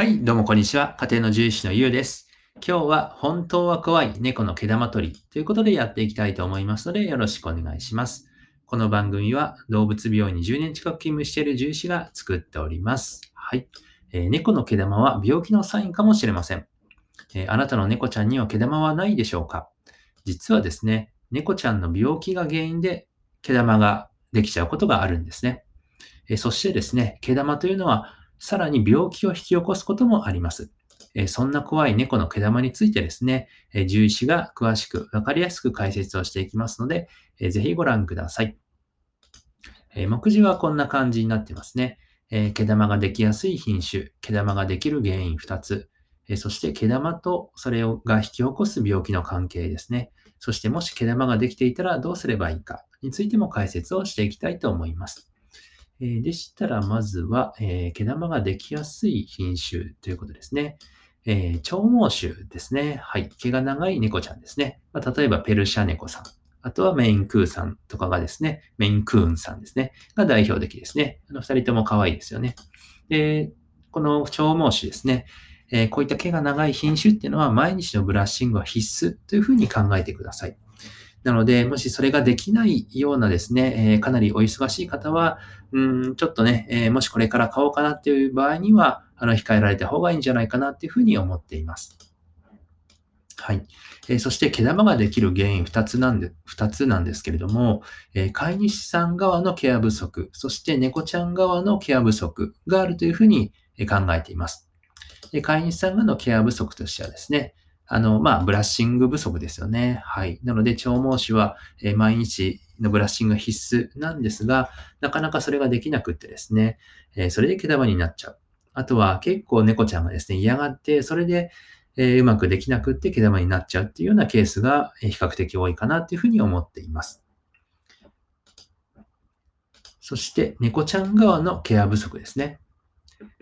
はい、どうもこんにちは。家庭の獣医師のゆうです。今日は本当は怖い猫の毛玉取りということでやっていきたいと思いますのでよろしくお願いします。この番組は動物病院に10年近く勤務している獣医師が作っております。はい、えー猫の毛玉は病気のサインかもしれません、えーあなたの猫ちゃんには毛玉はないでしょうか？実はですね、猫ちゃんの病気が原因で毛玉ができちゃうことがあるんですね。えーそしてですね、毛玉というのはさらに病気を引き起こすこともあります。そんな怖い猫の毛玉についてですね、獣医師が詳しくわかりやすく解説をしていきますので、ぜひご覧ください。目次はこんな感じになってますね。毛玉ができやすい品種、毛玉ができる原因2つ、そして毛玉とそれが引き起こす病気の関係ですね。そしてもし毛玉ができていたらどうすればいいかについても解説をしていきたいと思います。えでしたら、まずは、え毛玉ができやすい品種ということですね。えー長毛種ですね。はい。毛が長い猫ちゃんですね。まあ例えば、ペルシャ猫さん。あとはメインクーさんとかがですね、メインクーンさんですね。が代表的ですね。あの、二人とも可愛いですよね。で、この長毛種ですね。えーこういった毛が長い品種っていうのは毎日のブラッシングは必須というふうに考えてください。なので、もしそれができないようなですね、えーかなりお忙しい方は、うん、ちょっとね、えーもしこれから買おうかなっていう場合には、あの、控えられた方がいいんじゃないかなっていうふうに思っています。はい。えーそして、毛玉ができる原因2つなんで、2つなんですけれども、えー飼い主さん側のケア不足、そして猫ちゃん側のケア不足があるというふうに考えています。で飼い主さん側のケア不足としてはですね、あの、まあ、ブラッシング不足ですよね。はい。なので、長毛種は、え毎日のブラッシングが必須なんですが、なかなかそれができなくってですね、えそれで毛玉になっちゃう。あとは結構猫ちゃんがですね、嫌がって、それで、えうまくできなくって毛玉になっちゃうっていうようなケースがえ比較的多いかなっていうふうに思っています。そして、猫ちゃん側のケア不足ですね。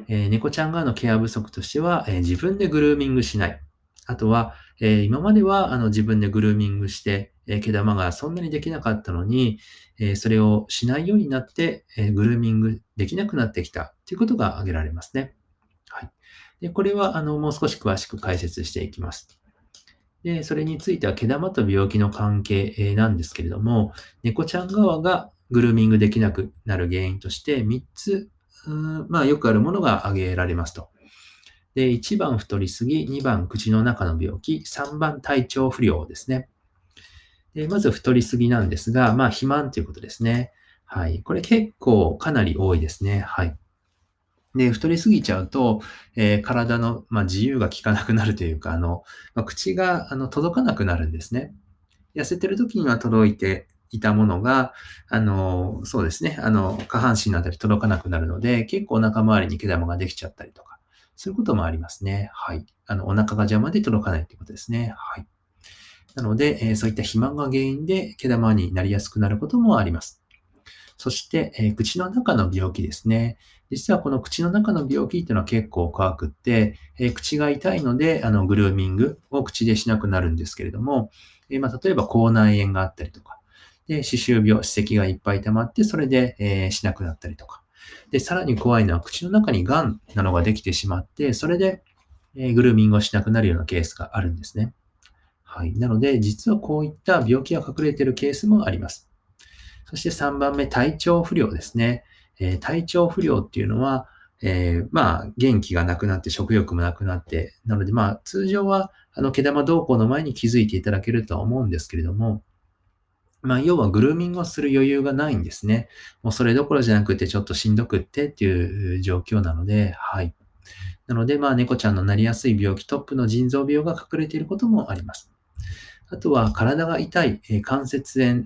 えー猫ちゃん側のケア不足としては、えー自分でグルーミングしない。あとは、えー今まではあの自分でグルーミングして、えー毛玉がそんなにできなかったのに、えーそれをしないようになって、えグルーミングできなくなってきたということが挙げられますね。はい。で、これはあのもう少し詳しく解説していきます。で、それについては毛玉と病気の関係えなんですけれども、猫ちゃん側がグルーミングできなくなる原因として3つ、まあよくあるものが挙げられますと。で、1番太りすぎ、2番口の中の病気、3番体調不良ですね。でまず太りすぎなんですが、まあ肥満ということですね。はい。これ結構かなり多いですね。はい。で、太りすぎちゃうと、えー体の、まあ、自由が利かなくなるというか、あの、まあ口があの届かなくなるんですね。痩せてる時には届いていたものが、あの、そうですね、あの、下半身のあたり届かなくなるので、結構お腹周りに毛玉ができちゃったりとか、そういうこともありますね。はい。あの、お腹が邪魔で届かないということですね。はい。なので、えそういった肥満が原因で毛玉になりやすくなることもあります。そして、え口の中の病気ですね。実はこの口の中の病気っていうのは結構怖くって、え口が痛いので、あの、グルーミングを口でしなくなるんですけれども、えまあ、例えば口内炎があったりとか、で、歯周病、歯石がいっぱい溜まって、それで、えしなくなったりとか。で、さらに怖いのは口の中に癌なのができてしまって、それで、えグルーミングをしなくなるようなケースがあるんですね。はい。なので、実はこういった病気が隠れているケースもあります。そして3番目、体調不良ですね。えー体調不良っていうのは、えーまあ、元気がなくなって食欲もなくなって、なのでまあ、通常は、あの、毛玉動向の前に気づいていただけるとは思うんですけれども、まあ、要はグルーミングをする余裕がないんですね。もうそれどころじゃなくて、ちょっとしんどくってっていう状況なので、はい。なので、まあ、猫ちゃんのなりやすい病気、トップの腎臓病が隠れていることもあります。あとは、体が痛い、え関節炎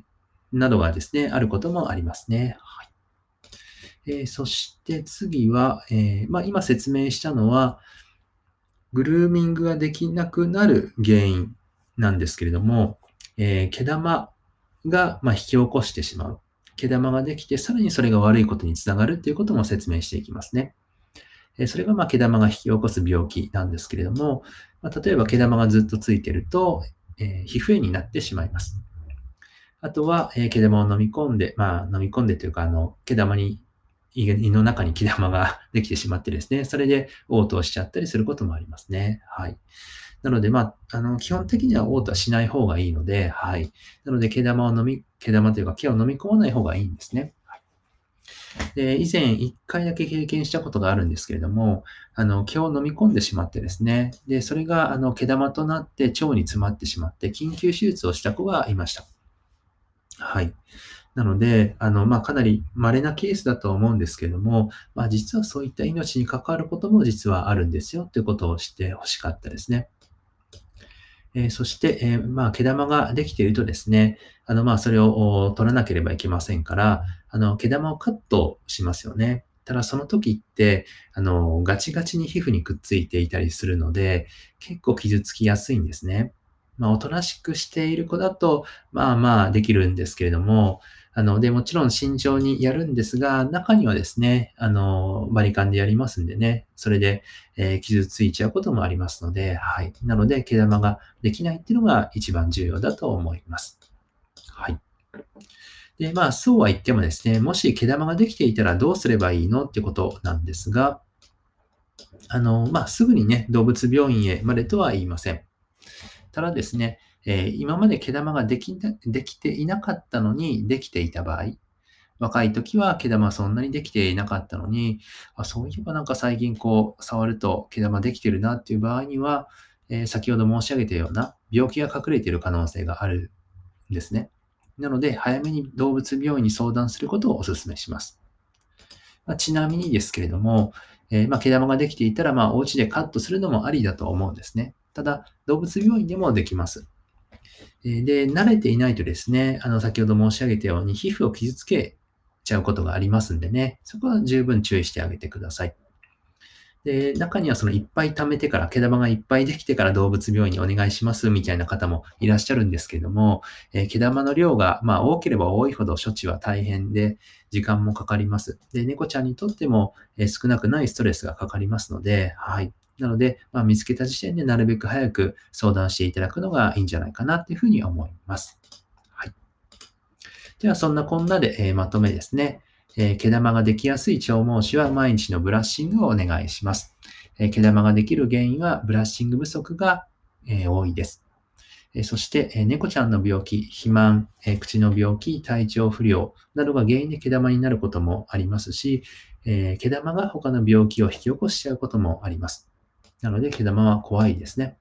などがですね、あることもありますね。はい。えーそして次は、えーまあ、今説明したのは、グルーミングができなくなる原因なんですけれども、えー毛玉が、ま、引き起こしてしまう。毛玉ができて、さらにそれが悪いことにつながるということも説明していきますね。えそれが、ま、毛玉が引き起こす病気なんですけれども、ま、例えば毛玉がずっとついてると、え皮膚炎になってしまいます。あとは、え毛玉を飲み込んで、まあ、飲み込んでというか、あの、毛玉に胃の中に毛玉が できてしまってですね、それで嘔吐しちゃったりすることもありますね。はい。なので、まあ、あの、基本的には嘔吐はしない方がいいので、はい。なので、毛玉を飲み、毛玉というか毛を飲み込まない方がいいんですね。はいで、以前一回だけ経験したことがあるんですけれども、あの、毛を飲み込んでしまってですね、で、それが、あの、毛玉となって腸に詰まってしまって、緊急手術をした子がいました。はい。なので、あの、まあ、かなり稀なケースだと思うんですけれども、まあ、実はそういった命に関わることも実はあるんですよということを知ってほしかったですね。えー、そして、えー、まあ、毛玉ができているとですね、あの、まあ、それを取らなければいけませんから、あの、毛玉をカットしますよね。ただその時って、あの、ガチガチに皮膚にくっついていたりするので、結構傷つきやすいんですね。まあ、おとなしくしている子だと、まあまあできるんですけれども、あの、で、もちろん慎重にやるんですが、中にはですね、あの、バリカンでやりますんでね、それで、えー、傷ついちゃうこともありますので、はい。なので、毛玉ができないっていうのが一番重要だと思います。はい。で、まあ、そうは言ってもですね、もし毛玉ができていたらどうすればいいのってことなんですが、あの、まあ、すぐにね、動物病院へまでとは言いません。ただですね、えー、今まで毛玉ができできていなかったのにできていた場合、若い時は毛玉そんなにできていなかったのに、あそういえばなんか最近こう触ると毛玉できてるなっていう場合には、えー、先ほど申し上げたような病気が隠れている可能性があるんですね。なので、早めに動物病院に相談することをお勧めします。まあ、ちなみにですけれども、えー、ま、毛玉ができていたら、まあ、お家でカットするのもありだと思うんですね。ただ、動物病院でもできます。で、慣れていないとですね、あの、先ほど申し上げたように皮膚を傷つけちゃうことがありますんでね、そこは十分注意してあげてください。で、中にはそのいっぱい貯めてから、毛玉がいっぱいできてから動物病院にお願いしますみたいな方もいらっしゃるんですけども、えー、毛玉の量がまあ多ければ多いほど処置は大変で、時間もかかります。で、猫ちゃんにとっても、えー、少なくないストレスがかかりますので、はい。なので、まあ、見つけた時点でなるべく早く相談していただくのがいいんじゃないかなっていうふうに思います。はい。では、そんなこんなで、え、まとめですね。え、毛玉ができやすい腸毛腫は毎日のブラッシングをお願いします。え、毛玉ができる原因はブラッシング不足が、え多いです。えそして、え猫ちゃんの病気、肥満、え口の病気、体調不良などが原因で毛玉になることもありますし、え毛玉が他の病気を引き起こしちゃうこともあります。なので、毛玉は怖いですね。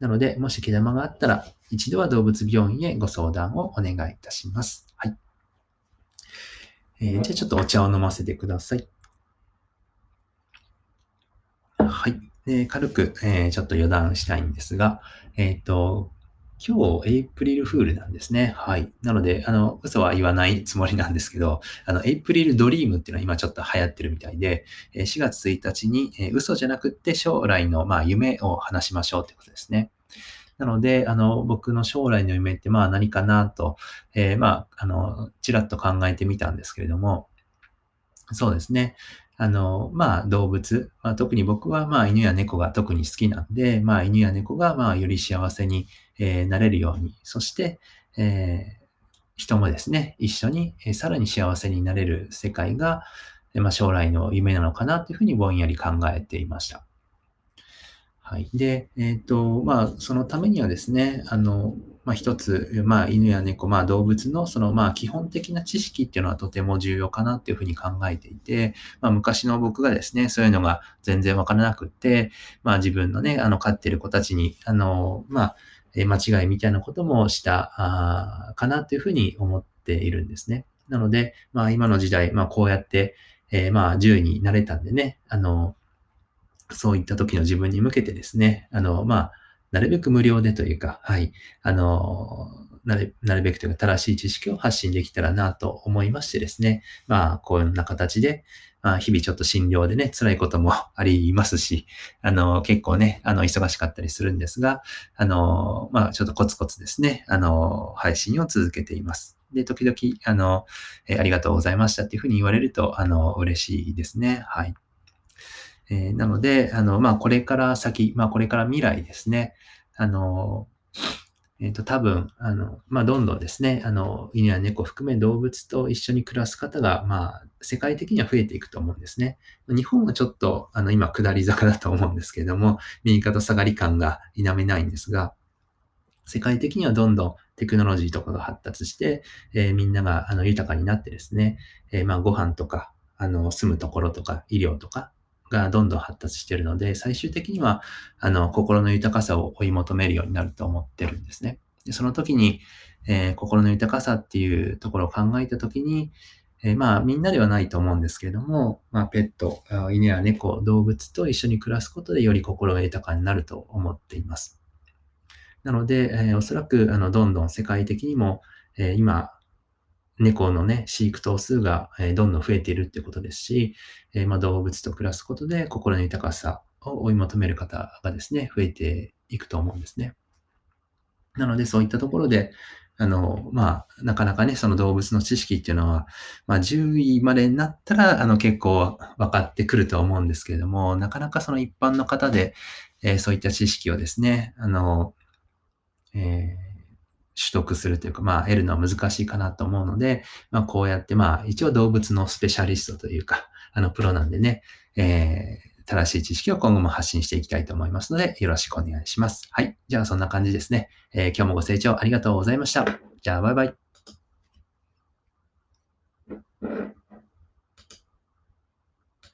なので、もし毛玉があったら、一度は動物病院へご相談をお願いいたします。はい。えー、じゃあちょっとお茶を飲ませてください。はい。で軽く、えー、ちょっと余談したいんですが、えっ、ー、と、今日、エイプリルフールなんですね。はい。なので、あの、嘘は言わないつもりなんですけど、あの、エイプリルドリームっていうのは今ちょっと流行ってるみたいで、4月1日に、え嘘じゃなくって将来の、まあ、夢を話しましょうってことですね。なので、あの、僕の将来の夢ってまあ何かなと、えー、まあ、あの、ちらっと考えてみたんですけれども、そうですね。あの、まあ動物、まあ、特に僕はまあ犬や猫が特に好きなんで、まあ犬や猫がまあより幸せに、え、なれるように、そして、え、人もですね、一緒に、え、さらに幸せになれる世界が、まあ、将来の夢なのかなというふうにぼんやり考えていました。はい。で、えっ、ー、と、まあ、そのためにはですね、あの、まあ、一つ、まあ、犬や猫、まあ、動物のその、まあ、基本的な知識っていうのはとても重要かなっていうふうに考えていて、まあ、昔の僕がですね、そういうのが全然わからなくって、まあ、自分のね、あの、飼ってる子たちに、あの、まあ、間違いみたいなこともしたかなというふうに思っているんですね。なので、まあ、今の時代、まあ、こうやって、えー、まあ、10になれたんでね、あの、そういった時の自分に向けてですね、あの、まあ、なるべく無料でというか、はい、あの、なるなるべくというか正しい知識を発信できたらなと思いましてですね、まあ、こんな形で、あ、日々ちょっと診療でね、辛いことも ありますし、あの、結構ね、あの、忙しかったりするんですが、あの、まあ、ちょっとコツコツですね、あの、配信を続けています。で、時々、あの、えありがとうございましたっていうふうに言われると、あの、嬉しいですね。はい。えー、なので、あの、まあ、これから先、まあ、これから未来ですね。あの、ええっ、と、多分、あの、まあ、どんどんですね、あの、犬や猫含め動物と一緒に暮らす方が、まあ、世界的には増えていくと思うんですね。日本はちょっと、あの、今、下り坂だと思うんですけれども、右肩下がり感が否めないんですが、世界的にはどんどんテクノロジーとかが発達して、えーみんながあの豊かになってですね、えーまあご飯とか、あの住むところとか医療とかがどんどん発達しているので、最終的にはあの心の豊かさを追い求めるようになると思ってるんですね。でその時に、えー心の豊かさっていうところを考えた時に、えーまあみんなではないと思うんですけれども、まあペット、犬や猫、動物と一緒に暮らすことでより心が豊かになると思っています。なので、えーおそらく、あの、どんどん世界的にも、え今、猫のね、飼育頭数が、どんどん増えているってことですし、えまあ、動物と暮らすことで心の豊かさを追い求める方がですね、増えていくと思うんですね。なので、そういったところで、あの、まあ、なかなかね、その動物の知識っていうのは、まあ、10位までになったら、あの、結構分かってくると思うんですけれども、なかなかその一般の方で、えーそういった知識をですね、あの、えー取得するというか、まあ、得るのは難しいかなと思うので、まあ、こうやって、まあ、一応動物のスペシャリストというか、あの、プロなんでね、えー正しい知識を今後も発信していきたいと思いますので、よろしくお願いします。はい。じゃあ、そんな感じですね。えー今日もご清聴ありがとうございました。じゃあ、バイバイ。